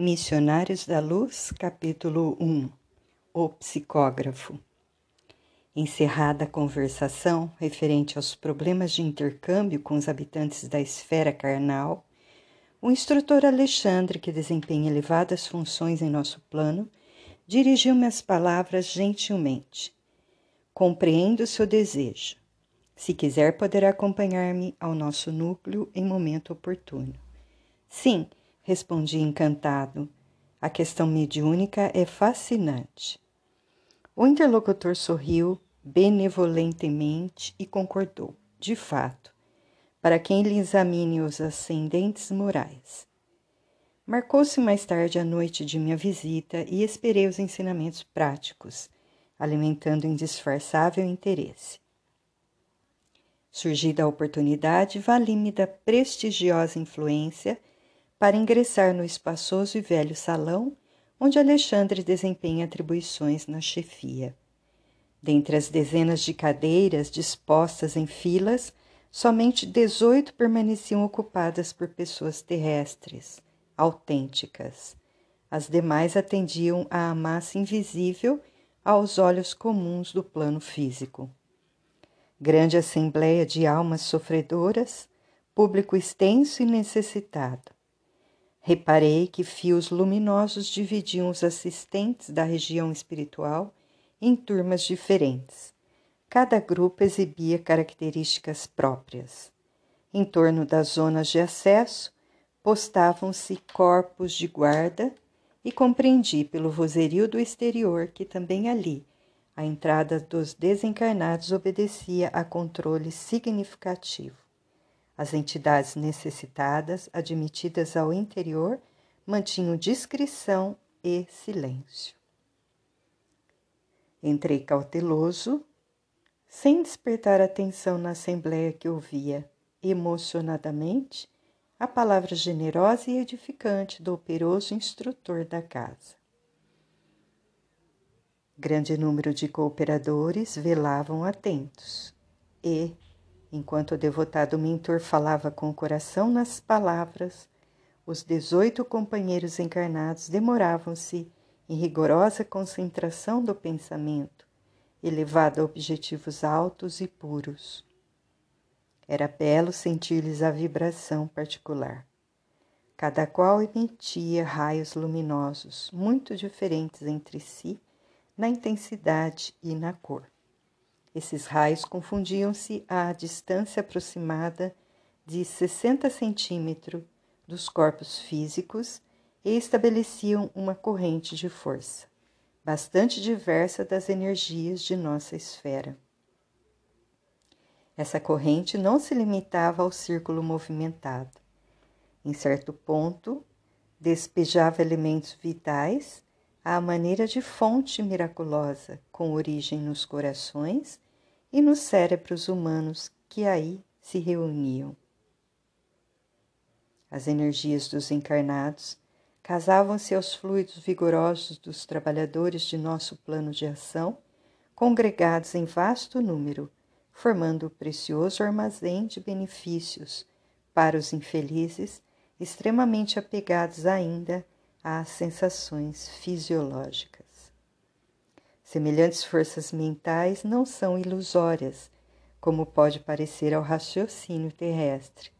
Missionários da Luz, capítulo 1 O Psicógrafo Encerrada a conversação referente aos problemas de intercâmbio com os habitantes da esfera carnal, o instrutor Alexandre, que desempenha elevadas funções em nosso plano, dirigiu-me as palavras gentilmente. Compreendo seu desejo. Se quiser, poderá acompanhar-me ao nosso núcleo em momento oportuno. Sim, respondi encantado. A questão mediúnica é fascinante. O interlocutor sorriu benevolentemente e concordou. De fato, para quem lhe examine os ascendentes morais. Marcou-se mais tarde a noite de minha visita e esperei os ensinamentos práticos, alimentando indisfarçável interesse. Surgida a oportunidade, vali-me da prestigiosa influência para ingressar no espaçoso e velho salão onde Alexandre desempenha atribuições na chefia. Dentre as dezenas de cadeiras dispostas em filas, somente dezoito permaneciam ocupadas por pessoas terrestres, autênticas. As demais atendiam à massa invisível aos olhos comuns do plano físico. Grande assembleia de almas sofredoras, público extenso e necessitado. Reparei que fios luminosos dividiam os assistentes da região espiritual em turmas diferentes. Cada grupo exibia características próprias. Em torno das zonas de acesso, postavam-se corpos de guarda e compreendi pelo vozerio do exterior que também ali a entrada dos desencarnados obedecia a controle significativo. As entidades necessitadas, admitidas ao interior, mantinham discrição e silêncio. Entrei cauteloso, sem despertar atenção na assembleia que ouvia emocionadamente a palavra generosa e edificante do operoso instrutor da casa. Grande número de cooperadores velavam atentos e, Enquanto o devotado mentor falava com o coração nas palavras, os dezoito companheiros encarnados demoravam-se em rigorosa concentração do pensamento, elevado a objetivos altos e puros. Era belo sentir-lhes a vibração particular. Cada qual emitia raios luminosos, muito diferentes entre si, na intensidade e na cor. Esses raios confundiam-se à distância aproximada de 60 centímetros dos corpos físicos e estabeleciam uma corrente de força, bastante diversa das energias de nossa esfera. Essa corrente não se limitava ao círculo movimentado. Em certo ponto, despejava elementos vitais à maneira de fonte miraculosa, com origem nos corações e nos cérebros humanos que aí se reuniam. As energias dos encarnados casavam-se aos fluidos vigorosos dos trabalhadores de nosso plano de ação, congregados em vasto número, formando o precioso armazém de benefícios para os infelizes extremamente apegados ainda às sensações fisiológicas. Semelhantes forças mentais não são ilusórias, como pode parecer ao raciocínio terrestre,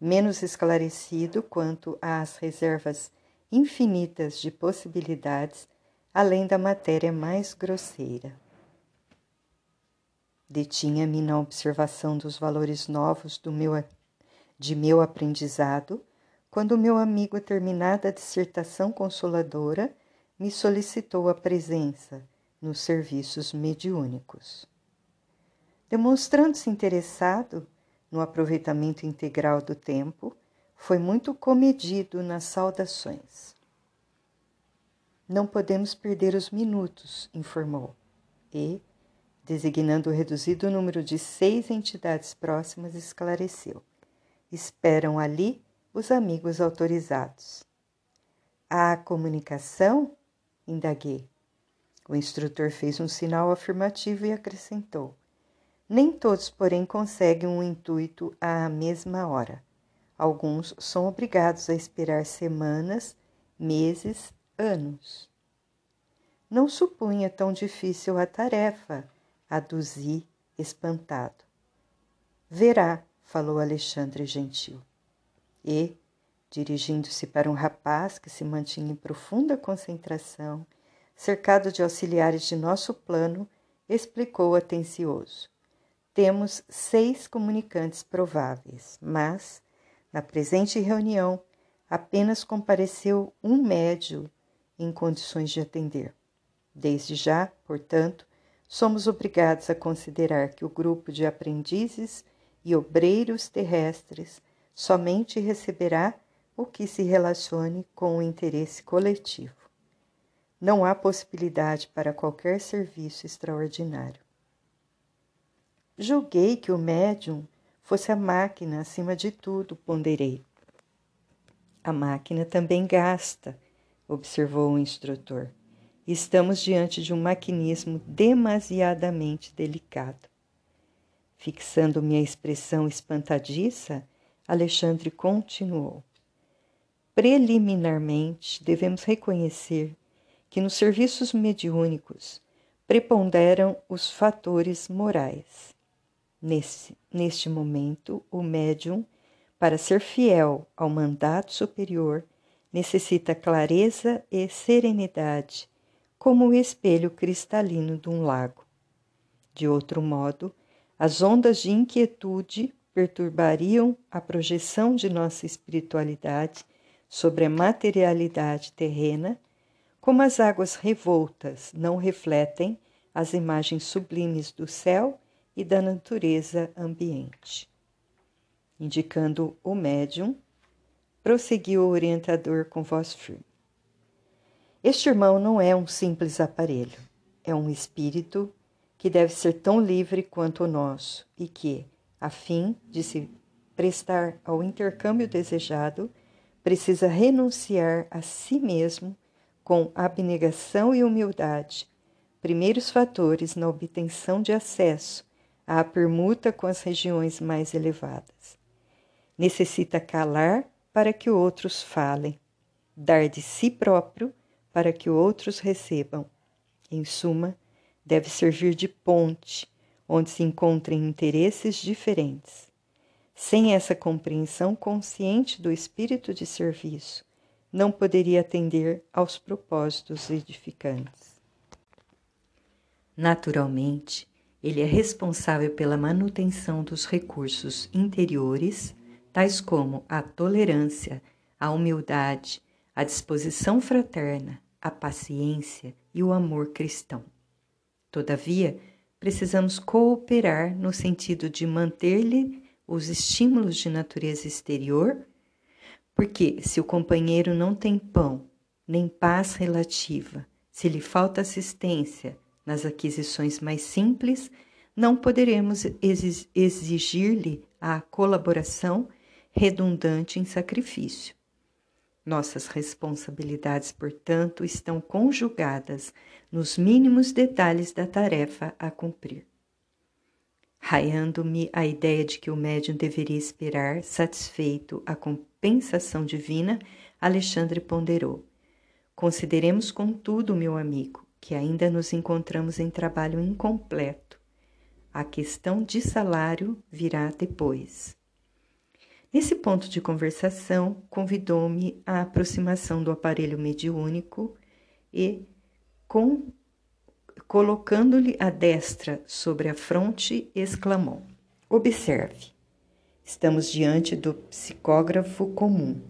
menos esclarecido quanto às reservas infinitas de possibilidades além da matéria mais grosseira. Detinha-me na observação dos valores novos do meu, de meu aprendizado, quando meu amigo, terminada a dissertação consoladora, me solicitou a presença nos serviços mediúnicos. Demonstrando-se interessado no aproveitamento integral do tempo, foi muito comedido nas saudações. Não podemos perder os minutos, informou, e, designando o reduzido número de seis entidades próximas, esclareceu. Esperam ali os amigos autorizados. A comunicação? indaguei. O instrutor fez um sinal afirmativo e acrescentou: Nem todos, porém, conseguem um intuito à mesma hora. Alguns são obrigados a esperar semanas meses, anos. Não supunha tão difícil a tarefa, aduzi, espantado. Verá, falou Alexandre gentil. E, dirigindo-se para um rapaz que se mantinha em profunda concentração, cercado de auxiliares de nosso plano, explicou atencioso. Temos seis comunicantes prováveis, mas, na presente reunião, apenas compareceu um médio em condições de atender. Desde já, portanto, somos obrigados a considerar que o grupo de aprendizes e obreiros terrestres somente receberá o que se relacione com o interesse coletivo. Não há possibilidade para qualquer serviço extraordinário. Julguei que o médium fosse a máquina acima de tudo, ponderei. A máquina também gasta, observou o instrutor. Estamos diante de um maquinismo demasiadamente delicado. Fixando minha expressão espantadiça, Alexandre continuou. Preliminarmente, devemos reconhecer que nos serviços mediúnicos preponderam os fatores morais. Nesse, neste momento, o médium para ser fiel ao mandato superior, necessita clareza e serenidade, como o espelho cristalino de um lago. De outro modo, as ondas de inquietude perturbariam a projeção de nossa espiritualidade sobre a materialidade terrena, como as águas revoltas não refletem as imagens sublimes do céu e da natureza ambiente indicando o médium, prosseguiu o orientador com voz firme. Este irmão não é um simples aparelho, é um espírito que deve ser tão livre quanto o nosso e que, a fim de se prestar ao intercâmbio desejado, precisa renunciar a si mesmo com abnegação e humildade, primeiros fatores na obtenção de acesso à permuta com as regiões mais elevadas. Necessita calar para que outros falem, dar de si próprio para que outros recebam. Em suma, deve servir de ponte onde se encontrem interesses diferentes. Sem essa compreensão consciente do espírito de serviço, não poderia atender aos propósitos edificantes. Naturalmente, ele é responsável pela manutenção dos recursos interiores tais como a tolerância, a humildade, a disposição fraterna, a paciência e o amor cristão. Todavia, precisamos cooperar no sentido de manter-lhe os estímulos de natureza exterior, porque se o companheiro não tem pão, nem paz relativa, se lhe falta assistência nas aquisições mais simples, não poderemos exigir-lhe a colaboração redundante em sacrifício. Nossas responsabilidades, portanto, estão conjugadas nos mínimos detalhes da tarefa a cumprir. Raiando-me a ideia de que o médium deveria esperar, satisfeito, a compensação divina, Alexandre ponderou. Consideremos, contudo, meu amigo, que ainda nos encontramos em trabalho incompleto. A questão de salário virá depois. Nesse ponto de conversação, convidou-me à aproximação do aparelho mediúnico e, colocando-lhe a destra sobre a fronte, exclamou: Observe, estamos diante do psicógrafo comum.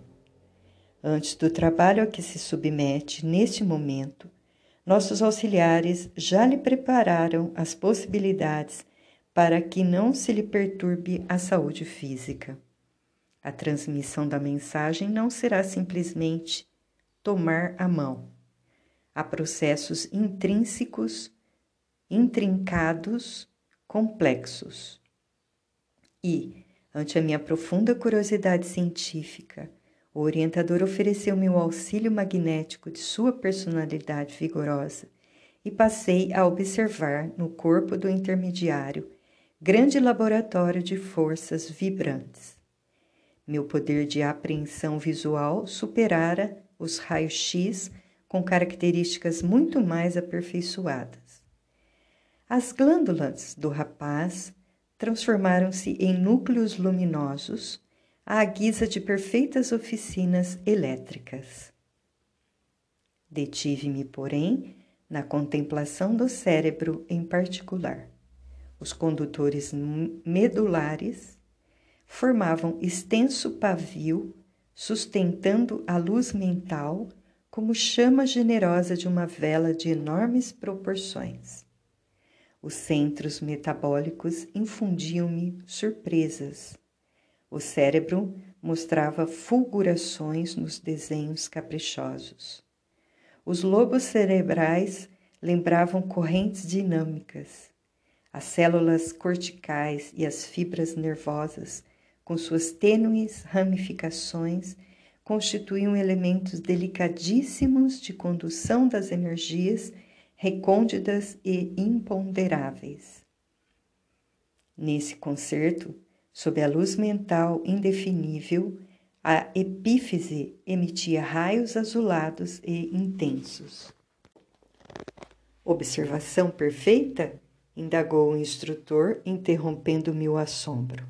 Antes do trabalho a que se submete neste momento, nossos auxiliares já lhe prepararam as possibilidades para que não se lhe perturbe a saúde física. A transmissão da mensagem não será simplesmente tomar a mão. Há processos intrínsecos, intrincados, complexos. E, ante a minha profunda curiosidade científica, o orientador ofereceu-me o auxílio magnético de sua personalidade vigorosa e passei a observar no corpo do intermediário grande laboratório de forças vibrantes. Meu poder de apreensão visual superara os raios-x com características muito mais aperfeiçoadas. As glândulas do rapaz transformaram-se em núcleos luminosos à guisa de perfeitas oficinas elétricas. Detive-me, porém, na contemplação do cérebro em particular. Os condutores medulares formavam extenso pavio sustentando a luz mental como chama generosa de uma vela de enormes proporções. Os centros metabólicos infundiam-me surpresas. O cérebro mostrava fulgurações nos desenhos caprichosos. Os lobos cerebrais lembravam correntes dinâmicas. As células corticais e as fibras nervosas, com suas tênues ramificações, constituíam elementos delicadíssimos de condução das energias recônditas e imponderáveis. Nesse concerto, sob a luz mental indefinível, a epífise emitia raios azulados e intensos. Observação perfeita? indagou o instrutor, interrompendo-me o assombro.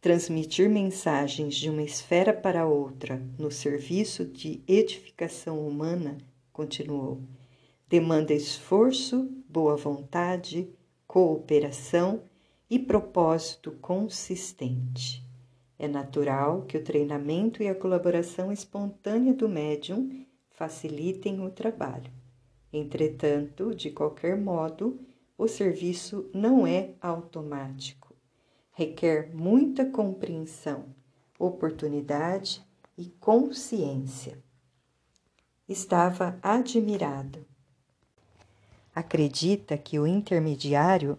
Transmitir mensagens de uma esfera para outra no serviço de edificação humana, continuou, demanda esforço, boa vontade, cooperação e propósito consistente. É natural que o treinamento e a colaboração espontânea do médium facilitem o trabalho. Entretanto, de qualquer modo, o serviço não é automático. Requer muita compreensão, oportunidade e consciência. Estava admirado. Acredita que o intermediário,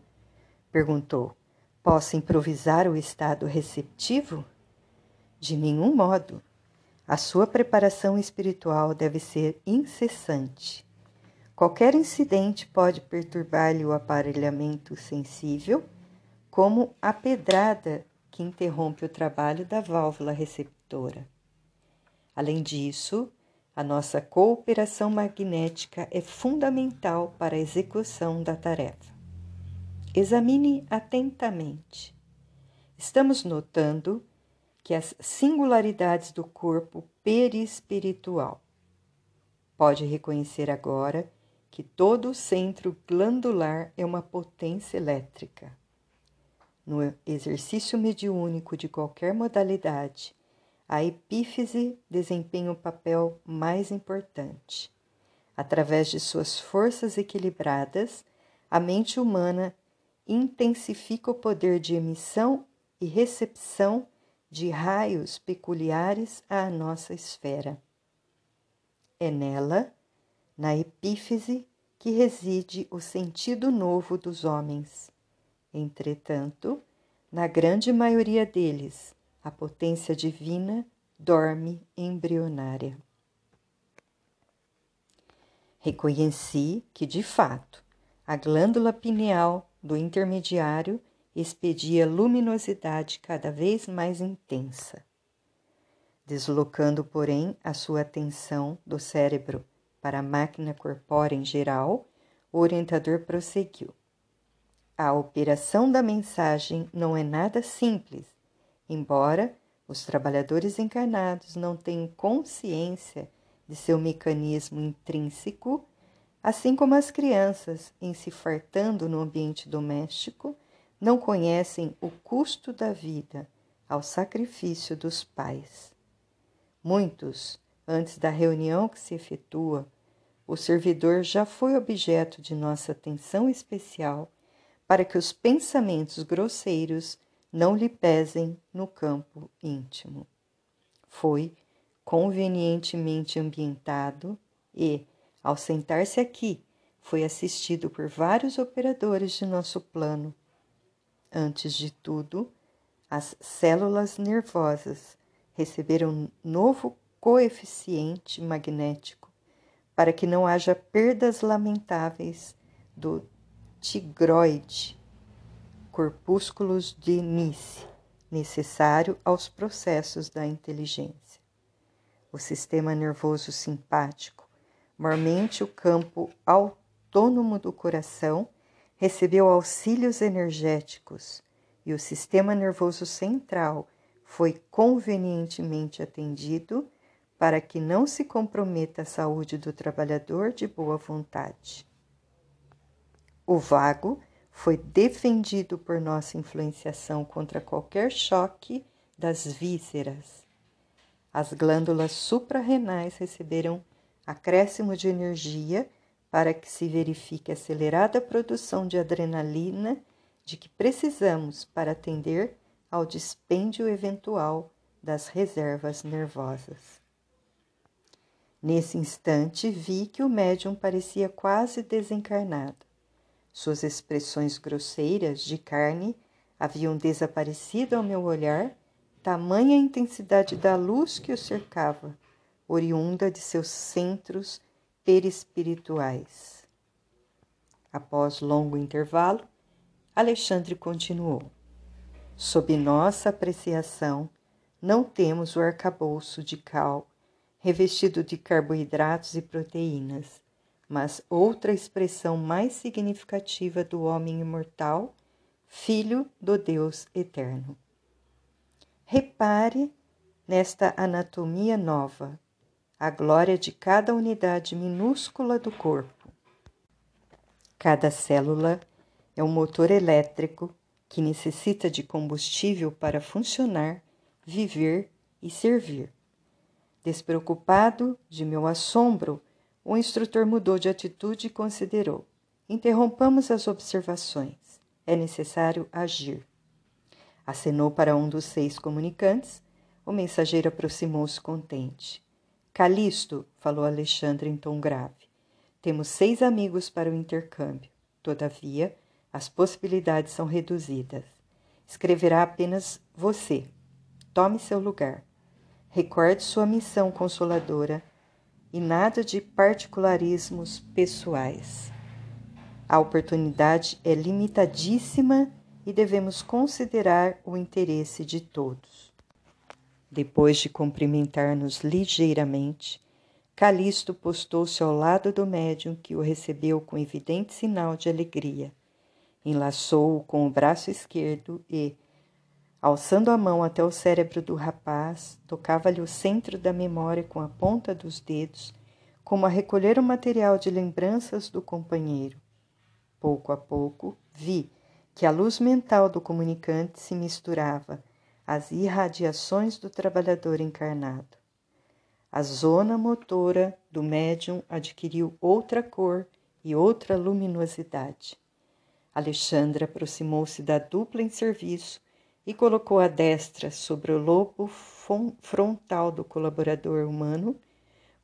perguntou, possa improvisar o estado receptivo? De nenhum modo. A sua preparação espiritual deve ser incessante. Qualquer incidente pode perturbar-lhe o aparelhamento sensível, como a pedrada que interrompe o trabalho da válvula receptora. Além disso, a nossa cooperação magnética é fundamental para a execução da tarefa. Examine atentamente. Estamos notando que as singularidades do corpo perispiritual. Pode reconhecer agora que todo o centro glandular é uma potência elétrica. No exercício mediúnico de qualquer modalidade, a epífise desempenha o papel mais importante. Através de suas forças equilibradas, a mente humana intensifica o poder de emissão e recepção de raios peculiares à nossa esfera. É nela, na epífise, que reside o sentido novo dos homens. Entretanto, na grande maioria deles, a potência divina dorme embrionária. Reconheci que, de fato, a glândula pineal do intermediário expedia luminosidade cada vez mais intensa. Deslocando, porém, a sua atenção do cérebro para a máquina corpórea em geral, o orientador prosseguiu. A operação da mensagem não é nada simples, embora os trabalhadores encarnados não tenham consciência de seu mecanismo intrínseco Assim como as crianças, em se fartando no ambiente doméstico, não conhecem o custo da vida ao sacrifício dos pais. Muitos, antes da reunião que se efetua, o servidor já foi objeto de nossa atenção especial para que os pensamentos grosseiros não lhe pesem no campo íntimo. Foi convenientemente ambientado e, ao sentar-se aqui, foi assistido por vários operadores de nosso plano. Antes de tudo, as células nervosas receberam novo coeficiente magnético para que não haja perdas lamentáveis do tigroide, corpúsculos de Nice, necessário aos processos da inteligência. o sistema nervoso simpático, mormente o campo autônomo do coração, recebeu auxílios energéticos e o sistema nervoso central foi convenientemente atendido para que não se comprometa a saúde do trabalhador de boa vontade. O vago foi defendido por nossa influenciação contra qualquer choque das vísceras. As glândulas suprarrenais receberam acréscimo de energia para que se verifique a acelerada produção de adrenalina de que precisamos para atender ao dispêndio eventual das reservas nervosas. Nesse instante, vi que o médium parecia quase desencarnado. Suas expressões grosseiras de carne haviam desaparecido ao meu olhar, tamanha intensidade da luz que o cercava, oriunda de seus centros perispirituais. Após longo intervalo, Alexandre continuou. Sob nossa apreciação, não temos o arcabouço de cal revestido de carboidratos e proteínas mas outra expressão mais significativa do homem imortal, filho do Deus eterno. Repare nesta anatomia nova, a glória de cada unidade minúscula do corpo. Cada célula é um motor elétrico que necessita de combustível para funcionar, viver e servir. Despreocupado de meu assombro, o instrutor mudou de atitude e considerou: interrompamos as observações. É necessário agir. Acenou para um dos seis comunicantes. O mensageiro aproximou-se contente. Calisto, falou Alexandre em tom grave, temos seis amigos para o intercâmbio. Todavia, as possibilidades são reduzidas. Escreverá apenas você. Tome seu lugar. Recorde sua missão consoladora e nada de particularismos pessoais. A oportunidade é limitadíssima e devemos considerar o interesse de todos. Depois de cumprimentar-nos ligeiramente, Calisto postou-se ao lado do médium que o recebeu com evidente sinal de alegria. Enlaçou-o com o braço esquerdo e, Alçando a mão até o cérebro do rapaz, tocava-lhe o centro da memória com a ponta dos dedos, como a recolher o material de lembranças do companheiro. Pouco a pouco, vi que a luz mental do comunicante se misturava às irradiações do trabalhador encarnado. A zona motora do médium adquiriu outra cor e outra luminosidade. Alexandre aproximou-se da dupla em serviço e colocou a destra sobre o lobo frontal do colaborador humano,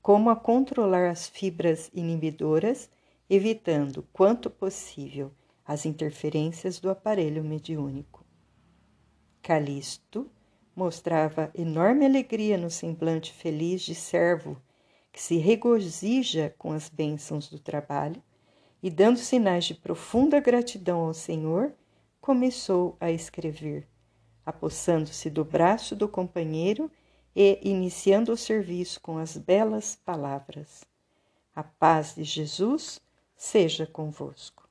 como a controlar as fibras inibidoras, evitando, quanto possível, as interferências do aparelho mediúnico. Calisto mostrava enorme alegria no semblante feliz de servo que se regozija com as bênçãos do trabalho e, dando sinais de profunda gratidão ao Senhor, começou a escrever apossando-se do braço do companheiro e iniciando o serviço com as belas palavras: A paz de Jesus seja convosco.